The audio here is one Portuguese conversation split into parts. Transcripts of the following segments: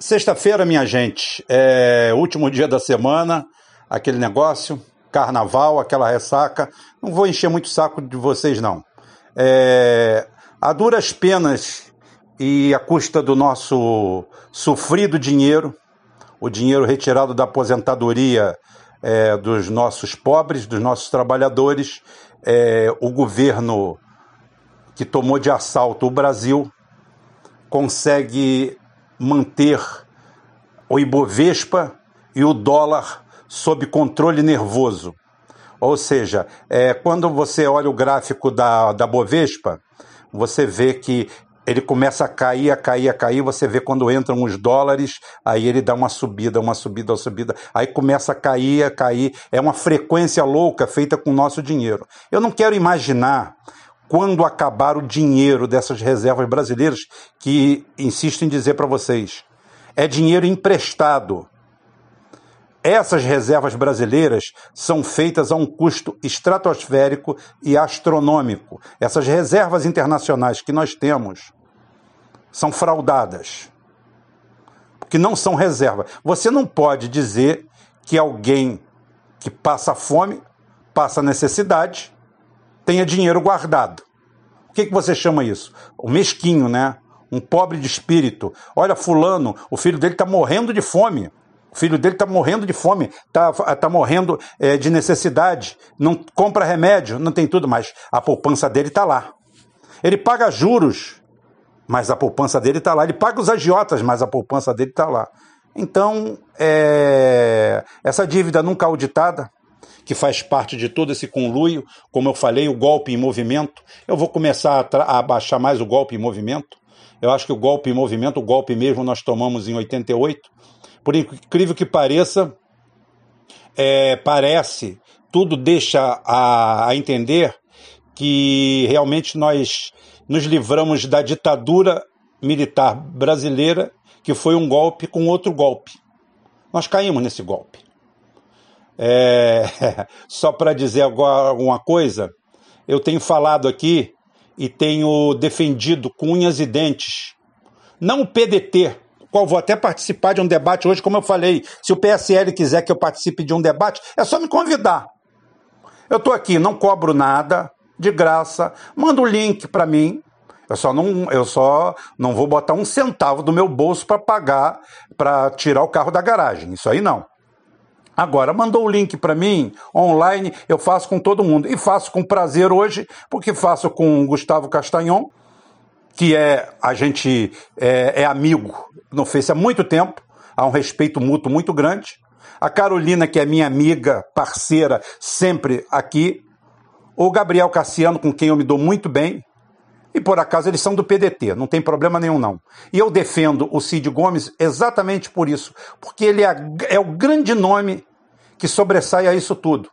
Sexta-feira, minha gente, é último dia da semana, aquele negócio, carnaval, aquela ressaca. Não vou encher muito o saco de vocês, não. É, a duras penas e à custa do nosso sofrido dinheiro, o dinheiro retirado da aposentadoria é, dos nossos pobres, dos nossos trabalhadores, é, o governo que tomou de assalto o Brasil consegue manter o Ibovespa e o dólar sob controle nervoso. Ou seja, é, quando você olha o gráfico da, da Bovespa, você vê que ele começa a cair, a cair, a cair. Você vê quando entram os dólares, aí ele dá uma subida, uma subida, uma subida. Aí começa a cair, a cair. É uma frequência louca feita com o nosso dinheiro. Eu não quero imaginar quando acabar o dinheiro dessas reservas brasileiras, que insisto em dizer para vocês, é dinheiro emprestado. Essas reservas brasileiras são feitas a um custo estratosférico e astronômico. Essas reservas internacionais que nós temos são fraudadas. Porque não são reserva. Você não pode dizer que alguém que passa fome, passa necessidade, tenha dinheiro guardado. O que, que você chama isso? O mesquinho, né? Um pobre de espírito. Olha, fulano, o filho dele está morrendo de fome. O filho dele está morrendo de fome, está tá morrendo é, de necessidade, não compra remédio, não tem tudo, mas a poupança dele está lá. Ele paga juros, mas a poupança dele está lá. Ele paga os agiotas, mas a poupança dele está lá. Então, é, essa dívida nunca auditada, que faz parte de todo esse conluio, como eu falei, o golpe em movimento. Eu vou começar a, a baixar mais o golpe em movimento. Eu acho que o golpe em movimento, o golpe mesmo nós tomamos em 88. Por incrível que pareça, é, parece, tudo deixa a, a entender que realmente nós nos livramos da ditadura militar brasileira, que foi um golpe com outro golpe. Nós caímos nesse golpe. É, só para dizer agora alguma coisa, eu tenho falado aqui e tenho defendido com unhas e dentes, não o PDT, qual vou até participar de um debate hoje, como eu falei. Se o PSL quiser que eu participe de um debate, é só me convidar. Eu estou aqui, não cobro nada, de graça, manda o link para mim. Eu só não, eu só não vou botar um centavo do meu bolso para pagar, para tirar o carro da garagem. Isso aí não. Agora, mandou o link para mim, online, eu faço com todo mundo. E faço com prazer hoje, porque faço com o Gustavo Castanhon, que é a gente é, é amigo no Face há muito tempo, há um respeito mútuo muito grande. A Carolina, que é minha amiga, parceira, sempre aqui. O Gabriel Cassiano, com quem eu me dou muito bem. E por acaso eles são do PDT, não tem problema nenhum não. E eu defendo o Cid Gomes exatamente por isso, porque ele é, é o grande nome que sobressai a isso tudo,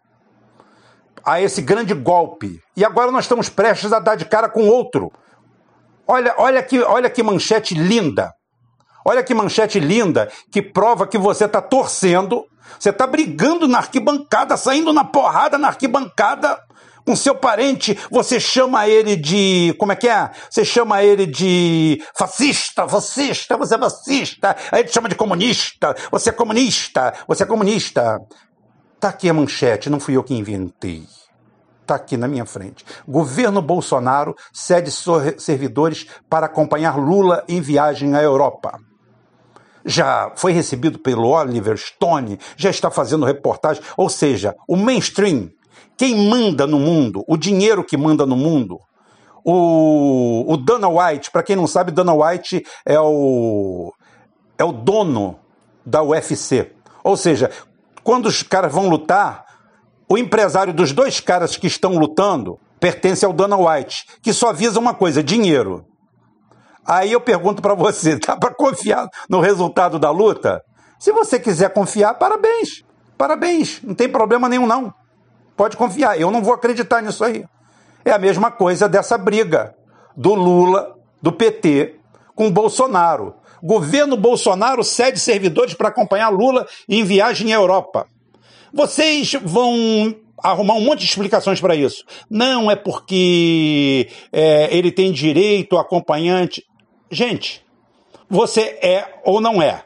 a esse grande golpe. E agora nós estamos prestes a dar de cara com outro. Olha, olha que, olha que manchete linda. Olha que manchete linda que prova que você está torcendo, você está brigando na arquibancada, saindo na porrada na arquibancada com seu parente, você chama ele de. Como é que é? Você chama ele de fascista, fascista, você é fascista. Aí ele chama de comunista, você é comunista, você é comunista. Tá aqui a manchete, não fui eu que inventei. Tá aqui na minha frente. Governo Bolsonaro cede servidores para acompanhar Lula em viagem à Europa já foi recebido pelo Oliver Stone, já está fazendo reportagem, ou seja, o mainstream quem manda no mundo, o dinheiro que manda no mundo, o, o Dana White, para quem não sabe, Dana White é o, é o dono da UFC. Ou seja, quando os caras vão lutar, o empresário dos dois caras que estão lutando pertence ao Dana White, que só visa uma coisa: dinheiro. Aí eu pergunto para você: dá para confiar no resultado da luta? Se você quiser confiar, parabéns. Parabéns, não tem problema nenhum não. Pode confiar, eu não vou acreditar nisso aí. É a mesma coisa dessa briga do Lula, do PT, com o Bolsonaro. Governo Bolsonaro cede servidores para acompanhar Lula em viagem à Europa. Vocês vão arrumar um monte de explicações para isso. Não é porque é, ele tem direito acompanhante. Gente, você é ou não é?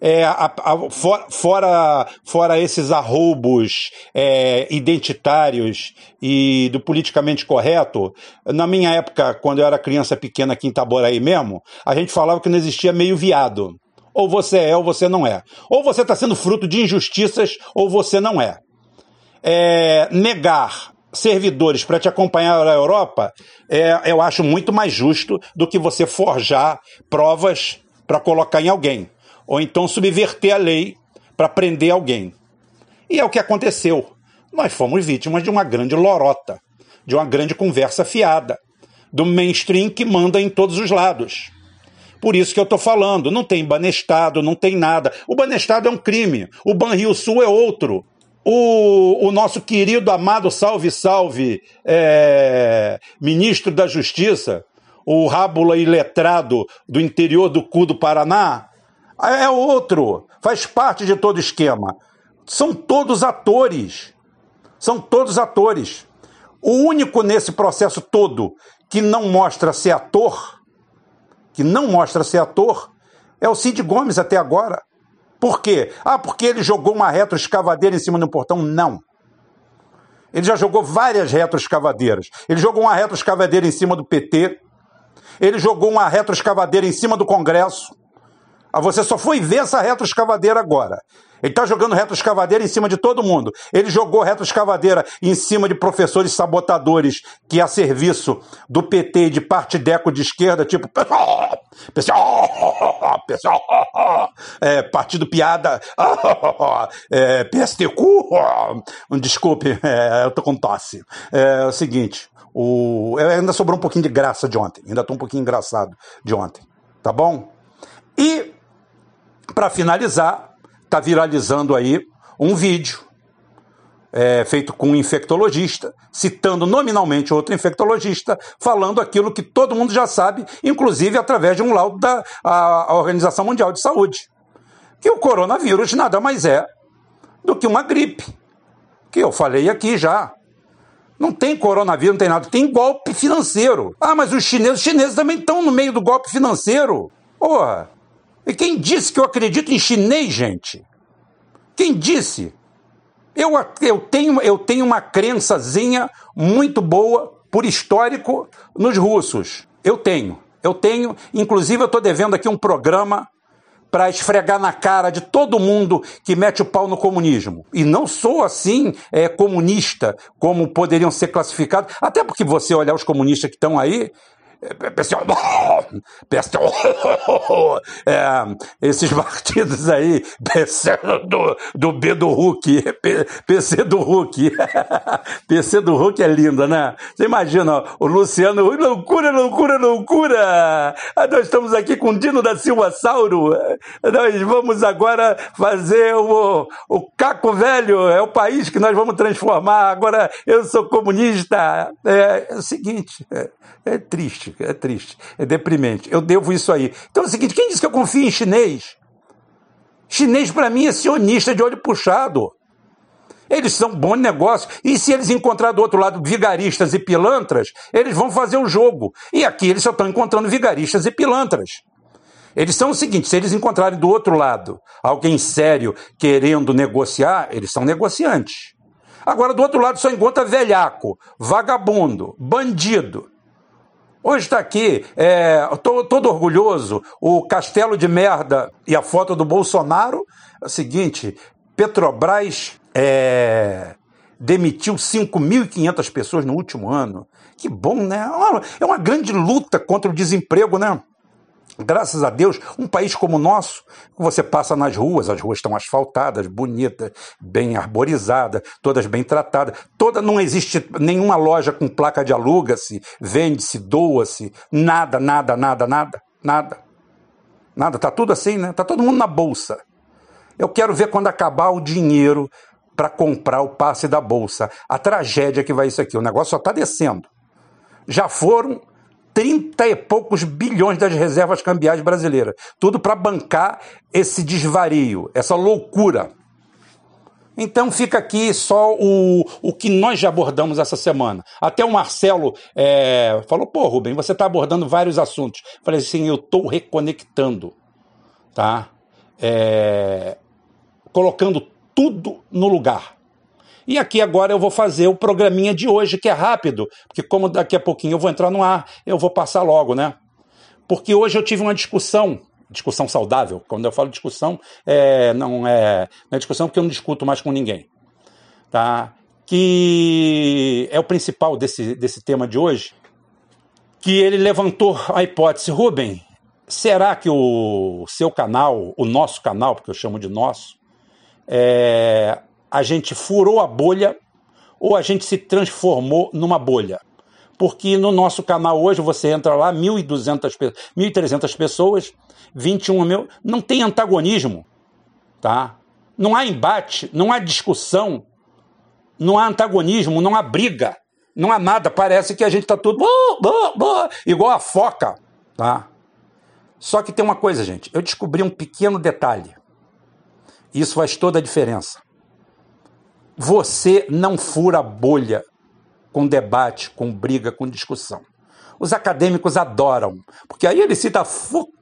É, a, a, for, fora, fora esses arroubos é, identitários e do politicamente correto, na minha época, quando eu era criança pequena aqui em Itaboraí mesmo, a gente falava que não existia meio viado. Ou você é ou você não é. Ou você está sendo fruto de injustiças ou você não é. é negar servidores para te acompanhar na Europa, é, eu acho muito mais justo do que você forjar provas para colocar em alguém ou então subverter a lei para prender alguém. E é o que aconteceu. Nós fomos vítimas de uma grande lorota, de uma grande conversa fiada, do mainstream que manda em todos os lados. Por isso que eu estou falando, não tem banestado, não tem nada. O banestado é um crime, o Banrio Sul é outro. O, o nosso querido, amado, salve, salve, é, ministro da Justiça, o rábula iletrado do interior do cu do Paraná, é outro, faz parte de todo esquema. São todos atores. São todos atores. O único nesse processo todo que não mostra ser ator, que não mostra ser ator, é o Cid Gomes até agora. Por quê? Ah, porque ele jogou uma retroescavadeira em cima do portão? Não. Ele já jogou várias retroescavadeiras. Ele jogou uma retroescavadeira em cima do PT. Ele jogou uma retroescavadeira em cima do Congresso. Ah, você só foi ver essa retroescavadeira agora. Ele está jogando retroescavadeira em cima de todo mundo. Ele jogou retroescavadeira em cima de professores sabotadores que a serviço do PT de partideco de esquerda, tipo pessoal, pessoal, é, partido piada, é, PSTQ, desculpe, é, eu tô com tosse. É, é o seguinte, o, ainda sobrou um pouquinho de graça de ontem, ainda tô um pouquinho engraçado de ontem, tá bom? E para finalizar, está viralizando aí um vídeo é, feito com um infectologista, citando nominalmente outro infectologista, falando aquilo que todo mundo já sabe, inclusive através de um laudo da a, a Organização Mundial de Saúde, que o coronavírus nada mais é do que uma gripe, que eu falei aqui já. Não tem coronavírus, não tem nada, tem golpe financeiro. Ah, mas os chineses, os chineses também estão no meio do golpe financeiro. Porra, e quem disse que eu acredito em chinês, gente? Quem disse? Eu, eu, tenho, eu tenho uma crençazinha muito boa, por histórico, nos russos. Eu tenho. Eu tenho. Inclusive, eu estou devendo aqui um programa para esfregar na cara de todo mundo que mete o pau no comunismo. E não sou assim é, comunista, como poderiam ser classificados. Até porque você olhar os comunistas que estão aí, pessoal, pessoal, é, esses partidos aí, PC do, do B do Hulk, PC do Hulk, PC do Hulk é linda, né? Você imagina, o Luciano, loucura, loucura, loucura! Ah, nós estamos aqui com o Dino da Silva Sauro, nós vamos agora fazer o, o Caco Velho, é o país que nós vamos transformar, agora eu sou comunista. É, é o seguinte, é, é triste é triste, é deprimente. Eu devo isso aí. Então é o seguinte: quem disse que eu confio em chinês? Chinês, para mim, é sionista de olho puxado. Eles são bom negócio. E se eles encontrar do outro lado vigaristas e pilantras, eles vão fazer o jogo. E aqui eles só estão encontrando vigaristas e pilantras. Eles são o seguinte: se eles encontrarem do outro lado alguém sério querendo negociar, eles são negociantes. Agora, do outro lado, só encontra velhaco, vagabundo, bandido. Hoje está aqui, é, tô, todo orgulhoso, o castelo de merda e a foto do Bolsonaro. É o seguinte, Petrobras é, demitiu 5.500 pessoas no último ano. Que bom, né? É uma grande luta contra o desemprego, né? Graças a Deus, um país como o nosso, você passa nas ruas, as ruas estão asfaltadas, bonitas, bem arborizadas, todas bem tratadas. Toda não existe nenhuma loja com placa de aluga-se, vende-se, doa-se, nada, nada, nada, nada, nada. Nada, tá tudo assim, né? Tá todo mundo na bolsa. Eu quero ver quando acabar o dinheiro para comprar o passe da bolsa. A tragédia que vai isso aqui, o negócio só está descendo. Já foram 30 e poucos bilhões das reservas cambiais brasileiras. Tudo para bancar esse desvario, essa loucura. Então fica aqui só o, o que nós já abordamos essa semana. Até o Marcelo é, falou: pô, Rubem, você está abordando vários assuntos. Falei assim: eu estou reconectando. Tá? é, colocando tudo no lugar. E aqui agora eu vou fazer o programinha de hoje, que é rápido, porque como daqui a pouquinho eu vou entrar no ar, eu vou passar logo, né? Porque hoje eu tive uma discussão, discussão saudável. Quando eu falo discussão, é, não, é, não é discussão porque eu não discuto mais com ninguém. Tá? Que é o principal desse, desse tema de hoje. Que ele levantou a hipótese, Rubem, será que o seu canal, o nosso canal, porque eu chamo de nosso, é, a gente furou a bolha ou a gente se transformou numa bolha. Porque no nosso canal hoje você entra lá, 1.200, 1.300 pessoas, 21 mil, não tem antagonismo, tá? Não há embate, não há discussão, não há antagonismo, não há briga, não há nada. Parece que a gente está tudo igual a foca, tá? Só que tem uma coisa, gente. Eu descobri um pequeno detalhe. Isso faz toda a diferença. Você não fura bolha com debate, com briga, com discussão. Os acadêmicos adoram, porque aí ele cita Foucault,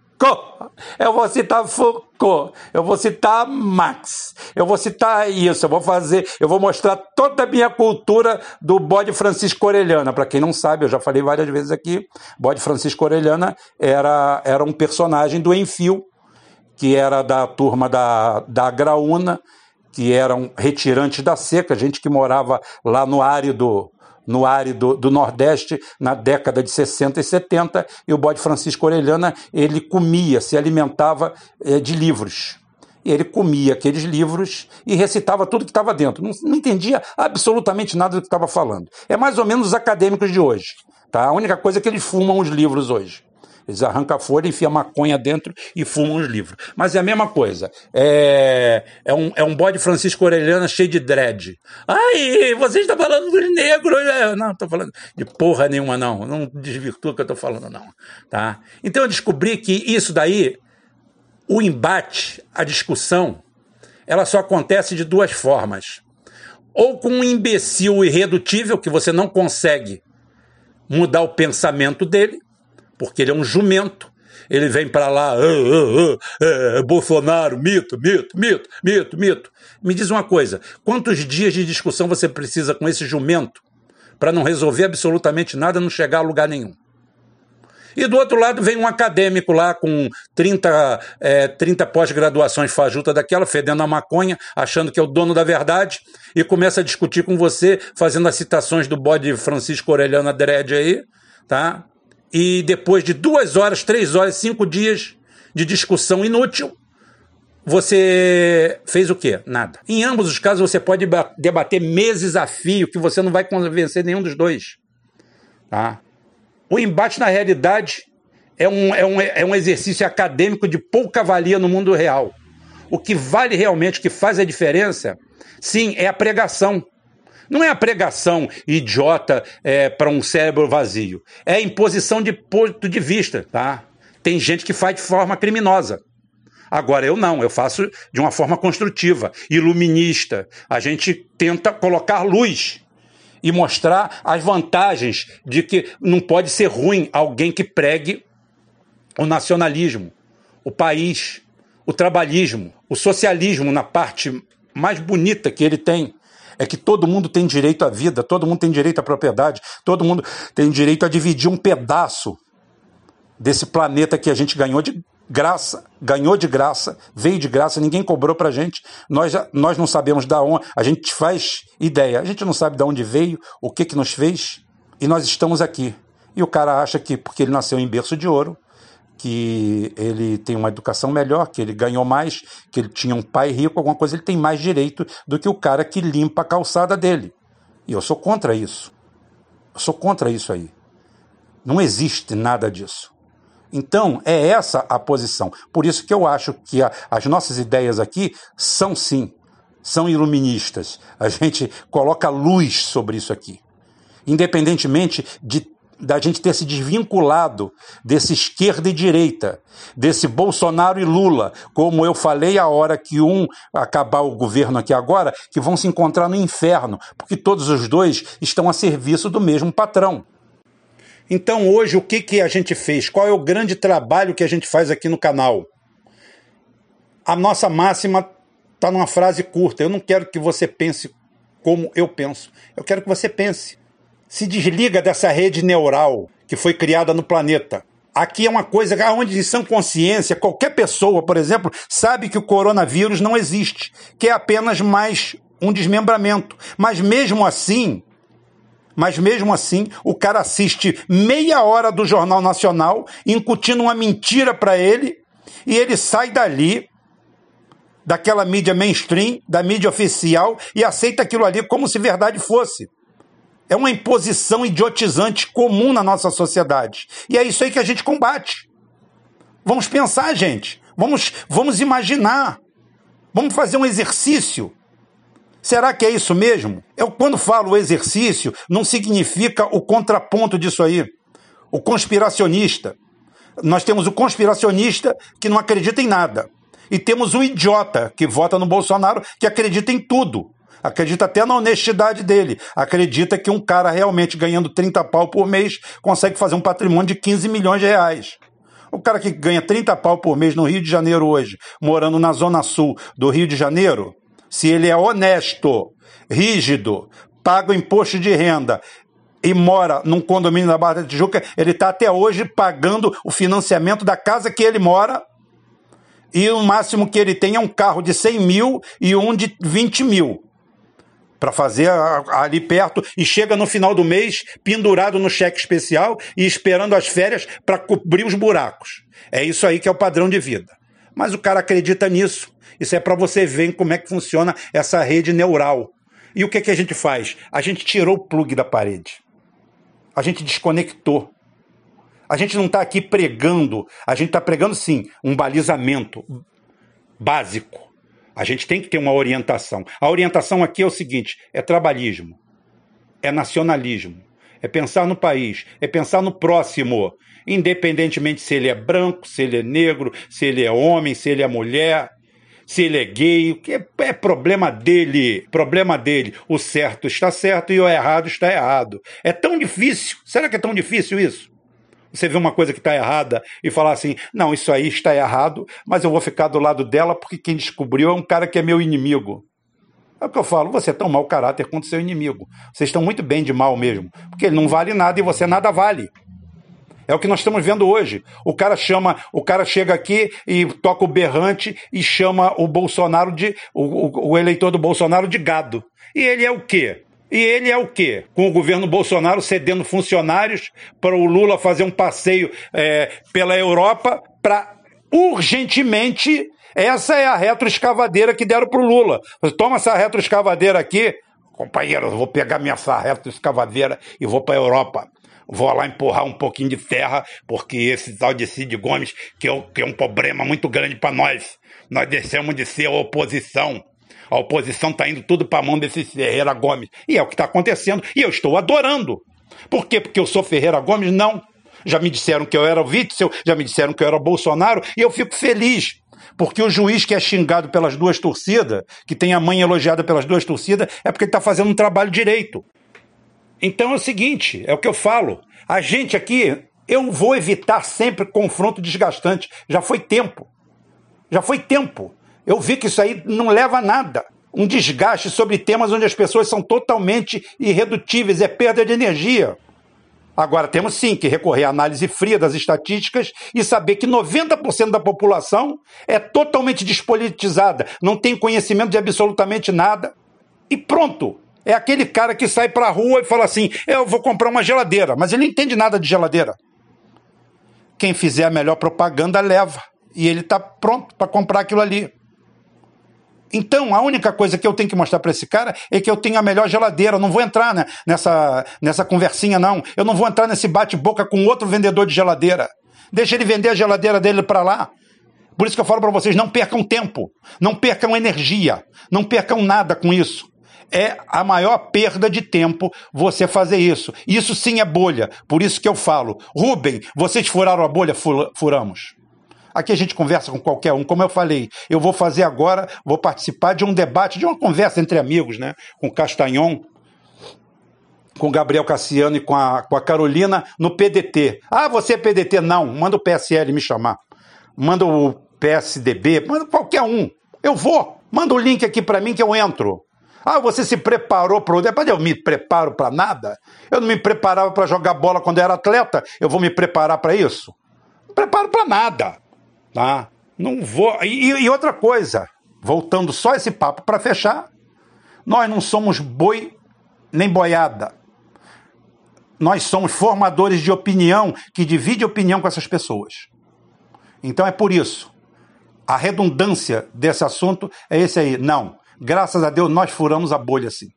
eu vou citar Foucault, eu vou citar Marx, eu vou citar isso, eu vou fazer, eu vou mostrar toda a minha cultura do bode Francisco Orelhana. Para quem não sabe, eu já falei várias vezes aqui, bode Francisco Orelhana era, era um personagem do Enfio, que era da turma da, da Graúna, que eram retirantes da seca, gente que morava lá no árido, no árido do Nordeste na década de 60 e 70, e o bode Francisco Orelhana, ele comia, se alimentava é, de livros. Ele comia aqueles livros e recitava tudo que estava dentro. Não, não, entendia absolutamente nada do que estava falando. É mais ou menos os acadêmicos de hoje. Tá? A única coisa é que eles fumam os livros hoje. Eles arrancam a folha, enfiam maconha dentro e fumam os livros. Mas é a mesma coisa. É, é, um, é um bode Francisco Orelhana cheio de dread. Ai, você está falando dos negros. É, não, estou falando de porra nenhuma, não. Não desvirtua o que eu estou falando, não. Tá? Então eu descobri que isso daí, o embate, a discussão, ela só acontece de duas formas. Ou com um imbecil irredutível que você não consegue mudar o pensamento dele, porque ele é um jumento. Ele vem para lá, ah, ah, ah, Bolsonaro, mito, mito, mito, mito, mito. Me diz uma coisa: quantos dias de discussão você precisa com esse jumento para não resolver absolutamente nada, não chegar a lugar nenhum? E do outro lado vem um acadêmico lá com 30, é, 30 pós-graduações fajuta daquela, fedendo a maconha, achando que é o dono da verdade, e começa a discutir com você, fazendo as citações do bode Francisco Aureliano Dredd aí, tá? E depois de duas horas, três horas, cinco dias de discussão inútil, você fez o quê? Nada. Em ambos os casos, você pode debater meses a fio, que você não vai convencer nenhum dos dois. Tá? O embate, na realidade, é um, é, um, é um exercício acadêmico de pouca valia no mundo real. O que vale realmente, o que faz a diferença, sim, é a pregação. Não é a pregação idiota é, para um cérebro vazio. É imposição de ponto de vista, tá? Tem gente que faz de forma criminosa. Agora eu não, eu faço de uma forma construtiva, iluminista. A gente tenta colocar luz e mostrar as vantagens de que não pode ser ruim alguém que pregue o nacionalismo, o país, o trabalhismo, o socialismo na parte mais bonita que ele tem é que todo mundo tem direito à vida, todo mundo tem direito à propriedade, todo mundo tem direito a dividir um pedaço desse planeta que a gente ganhou de graça, ganhou de graça, veio de graça, ninguém cobrou pra gente. Nós, nós não sabemos da onde, a gente faz ideia, a gente não sabe de onde veio, o que que nos fez, e nós estamos aqui. E o cara acha que porque ele nasceu em berço de ouro, que ele tem uma educação melhor, que ele ganhou mais, que ele tinha um pai rico, alguma coisa, ele tem mais direito do que o cara que limpa a calçada dele. E eu sou contra isso. Eu sou contra isso aí. Não existe nada disso. Então, é essa a posição. Por isso que eu acho que a, as nossas ideias aqui são sim, são iluministas. A gente coloca luz sobre isso aqui. Independentemente de da gente ter se desvinculado desse esquerda e direita, desse Bolsonaro e Lula, como eu falei a hora que um acabar o governo aqui agora, que vão se encontrar no inferno, porque todos os dois estão a serviço do mesmo patrão. Então hoje o que, que a gente fez? Qual é o grande trabalho que a gente faz aqui no canal? a nossa máxima está numa frase curta. Eu não quero que você pense como eu penso. Eu quero que você pense. Se desliga dessa rede neural que foi criada no planeta. Aqui é uma coisa onde, em sã consciência, qualquer pessoa, por exemplo, sabe que o coronavírus não existe, que é apenas mais um desmembramento. Mas mesmo assim, mas mesmo assim, o cara assiste meia hora do Jornal Nacional, incutindo uma mentira para ele, e ele sai dali, daquela mídia mainstream, da mídia oficial, e aceita aquilo ali como se verdade fosse. É uma imposição idiotizante comum na nossa sociedade. E é isso aí que a gente combate. Vamos pensar, gente. Vamos, vamos imaginar. Vamos fazer um exercício. Será que é isso mesmo? Eu, quando falo exercício, não significa o contraponto disso aí. O conspiracionista. Nós temos o conspiracionista que não acredita em nada. E temos o idiota que vota no Bolsonaro que acredita em tudo. Acredita até na honestidade dele. Acredita que um cara realmente ganhando 30 pau por mês consegue fazer um patrimônio de 15 milhões de reais. O cara que ganha 30 pau por mês no Rio de Janeiro hoje, morando na zona sul do Rio de Janeiro, se ele é honesto, rígido, paga o imposto de renda e mora num condomínio da Barra da Tijuca, ele está até hoje pagando o financiamento da casa que ele mora e o máximo que ele tem é um carro de 100 mil e um de 20 mil para fazer ali perto e chega no final do mês pendurado no cheque especial e esperando as férias para cobrir os buracos. É isso aí que é o padrão de vida. Mas o cara acredita nisso. Isso é para você ver como é que funciona essa rede neural. E o que, que a gente faz? A gente tirou o plug da parede. A gente desconectou. A gente não está aqui pregando, a gente está pregando sim um balizamento básico a gente tem que ter uma orientação. A orientação aqui é o seguinte: é trabalhismo, é nacionalismo, é pensar no país, é pensar no próximo, independentemente se ele é branco, se ele é negro, se ele é homem, se ele é mulher, se ele é gay, que é, é problema dele, problema dele. O certo está certo e o errado está errado. É tão difícil. Será que é tão difícil isso? Você vê uma coisa que está errada e falar assim: não, isso aí está errado, mas eu vou ficar do lado dela porque quem descobriu é um cara que é meu inimigo. É o que eu falo, você é tão mau caráter quanto seu inimigo. Vocês estão muito bem de mal mesmo, porque ele não vale nada e você nada vale. É o que nós estamos vendo hoje. O cara chama, o cara chega aqui e toca o berrante e chama o Bolsonaro de o, o, o eleitor do Bolsonaro de gado. E ele é o quê? E ele é o quê? Com o governo Bolsonaro cedendo funcionários para o Lula fazer um passeio é, pela Europa para urgentemente. Essa é a retroescavadeira que deram para o Lula. Toma essa retroescavadeira aqui, companheiro, vou pegar minha retroescavadeira e vou para a Europa vou lá empurrar um pouquinho de terra, porque esse tal de Cid Gomes, que é, que é um problema muito grande para nós. Nós deixamos de ser oposição. A oposição está indo tudo para a mão desse Ferreira Gomes. E é o que está acontecendo. E eu estou adorando. Por quê? Porque eu sou Ferreira Gomes? Não. Já me disseram que eu era Witzel, já me disseram que eu era Bolsonaro, e eu fico feliz. Porque o juiz que é xingado pelas duas torcidas, que tem a mãe elogiada pelas duas torcidas, é porque ele está fazendo um trabalho direito. Então é o seguinte, é o que eu falo. A gente aqui, eu vou evitar sempre confronto desgastante. Já foi tempo. Já foi tempo. Eu vi que isso aí não leva a nada. Um desgaste sobre temas onde as pessoas são totalmente irredutíveis, é perda de energia. Agora, temos sim que recorrer à análise fria das estatísticas e saber que 90% da população é totalmente despolitizada, não tem conhecimento de absolutamente nada. E pronto! É aquele cara que sai para a rua e fala assim: eu vou comprar uma geladeira, mas ele não entende nada de geladeira. Quem fizer a melhor propaganda leva. E ele está pronto para comprar aquilo ali. Então, a única coisa que eu tenho que mostrar para esse cara é que eu tenho a melhor geladeira. Eu não vou entrar né, nessa, nessa conversinha, não. Eu não vou entrar nesse bate-boca com outro vendedor de geladeira. Deixa ele vender a geladeira dele para lá. Por isso que eu falo para vocês: não percam tempo, não percam energia, não percam nada com isso. É a maior perda de tempo você fazer isso. Isso sim é bolha. Por isso que eu falo: Rubem, vocês furaram a bolha? Furamos. Aqui a gente conversa com qualquer um. Como eu falei, eu vou fazer agora, vou participar de um debate, de uma conversa entre amigos, né? Com Castanhon, com Gabriel Cassiano e com a, com a Carolina no PDT. Ah, você é PDT? Não, manda o PSL me chamar. Manda o PSDB, manda qualquer um. Eu vou. Manda o link aqui para mim que eu entro. Ah, você se preparou para o. Depois eu me preparo para nada. Eu não me preparava para jogar bola quando eu era atleta. Eu vou me preparar para isso? Não preparo para nada. Tá? Não vou. E, e outra coisa, voltando só esse papo para fechar, nós não somos boi nem boiada. Nós somos formadores de opinião que divide opinião com essas pessoas. Então é por isso. A redundância desse assunto é esse aí. Não. Graças a Deus nós furamos a bolha sim.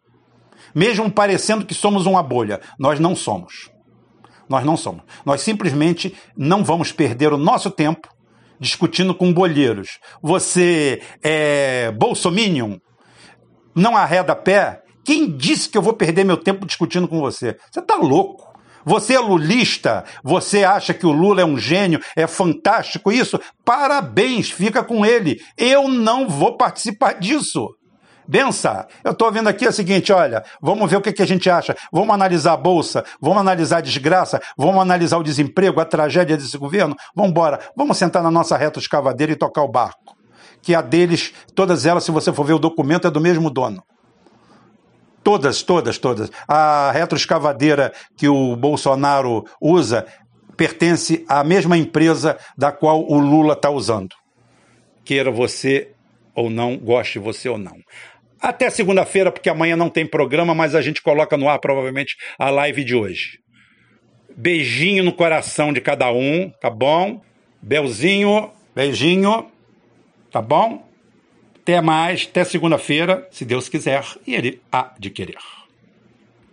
Mesmo parecendo que somos uma bolha, nós não somos. Nós não somos. Nós simplesmente não vamos perder o nosso tempo discutindo com bolheiros. Você é bolsominion? Não arreda pé? Quem disse que eu vou perder meu tempo discutindo com você? Você está louco. Você é lulista? Você acha que o Lula é um gênio? É fantástico isso? Parabéns, fica com ele. Eu não vou participar disso. Bença, eu estou vendo aqui o seguinte: olha, vamos ver o que, que a gente acha. Vamos analisar a Bolsa, vamos analisar a desgraça, vamos analisar o desemprego, a tragédia desse governo. Vamos embora, vamos sentar na nossa reta escavadeira e tocar o barco. Que a deles, todas elas, se você for ver o documento, é do mesmo dono. Todas, todas, todas. A retroescavadeira que o Bolsonaro usa pertence à mesma empresa da qual o Lula está usando. Queira você ou não, goste você ou não. Até segunda-feira, porque amanhã não tem programa, mas a gente coloca no ar provavelmente a live de hoje. Beijinho no coração de cada um, tá bom? Belzinho, beijinho, tá bom? Até mais, até segunda-feira, se Deus quiser, e Ele há de querer.